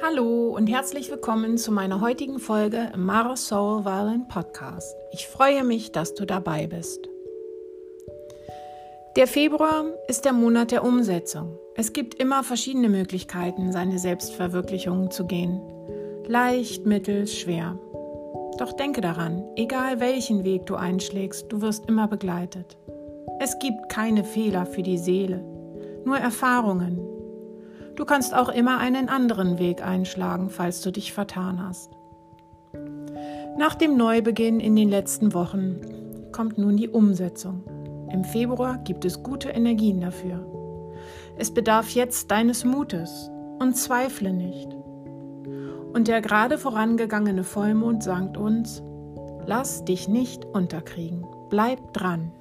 Hallo und herzlich willkommen zu meiner heutigen Folge im Mara Soul Violin Podcast. Ich freue mich, dass du dabei bist. Der Februar ist der Monat der Umsetzung. Es gibt immer verschiedene Möglichkeiten, seine Selbstverwirklichung zu gehen. Leicht, mittel, schwer. Doch denke daran, egal welchen Weg du einschlägst, du wirst immer begleitet. Es gibt keine Fehler für die Seele, nur Erfahrungen. Du kannst auch immer einen anderen Weg einschlagen, falls du dich vertan hast. Nach dem Neubeginn in den letzten Wochen kommt nun die Umsetzung. Im Februar gibt es gute Energien dafür. Es bedarf jetzt deines Mutes und zweifle nicht. Und der gerade vorangegangene Vollmond sagt uns, lass dich nicht unterkriegen, bleib dran.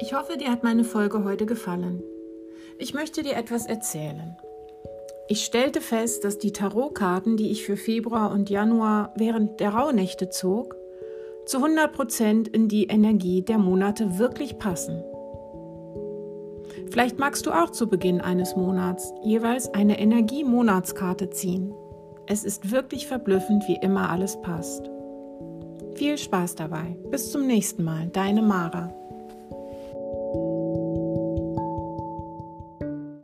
Ich hoffe, dir hat meine Folge heute gefallen. Ich möchte dir etwas erzählen. Ich stellte fest, dass die Tarotkarten, die ich für Februar und Januar während der Rauhnächte zog, zu 100 Prozent in die Energie der Monate wirklich passen. Vielleicht magst du auch zu Beginn eines Monats jeweils eine Energie-Monatskarte ziehen. Es ist wirklich verblüffend, wie immer alles passt. Viel Spaß dabei. Bis zum nächsten Mal, deine Mara.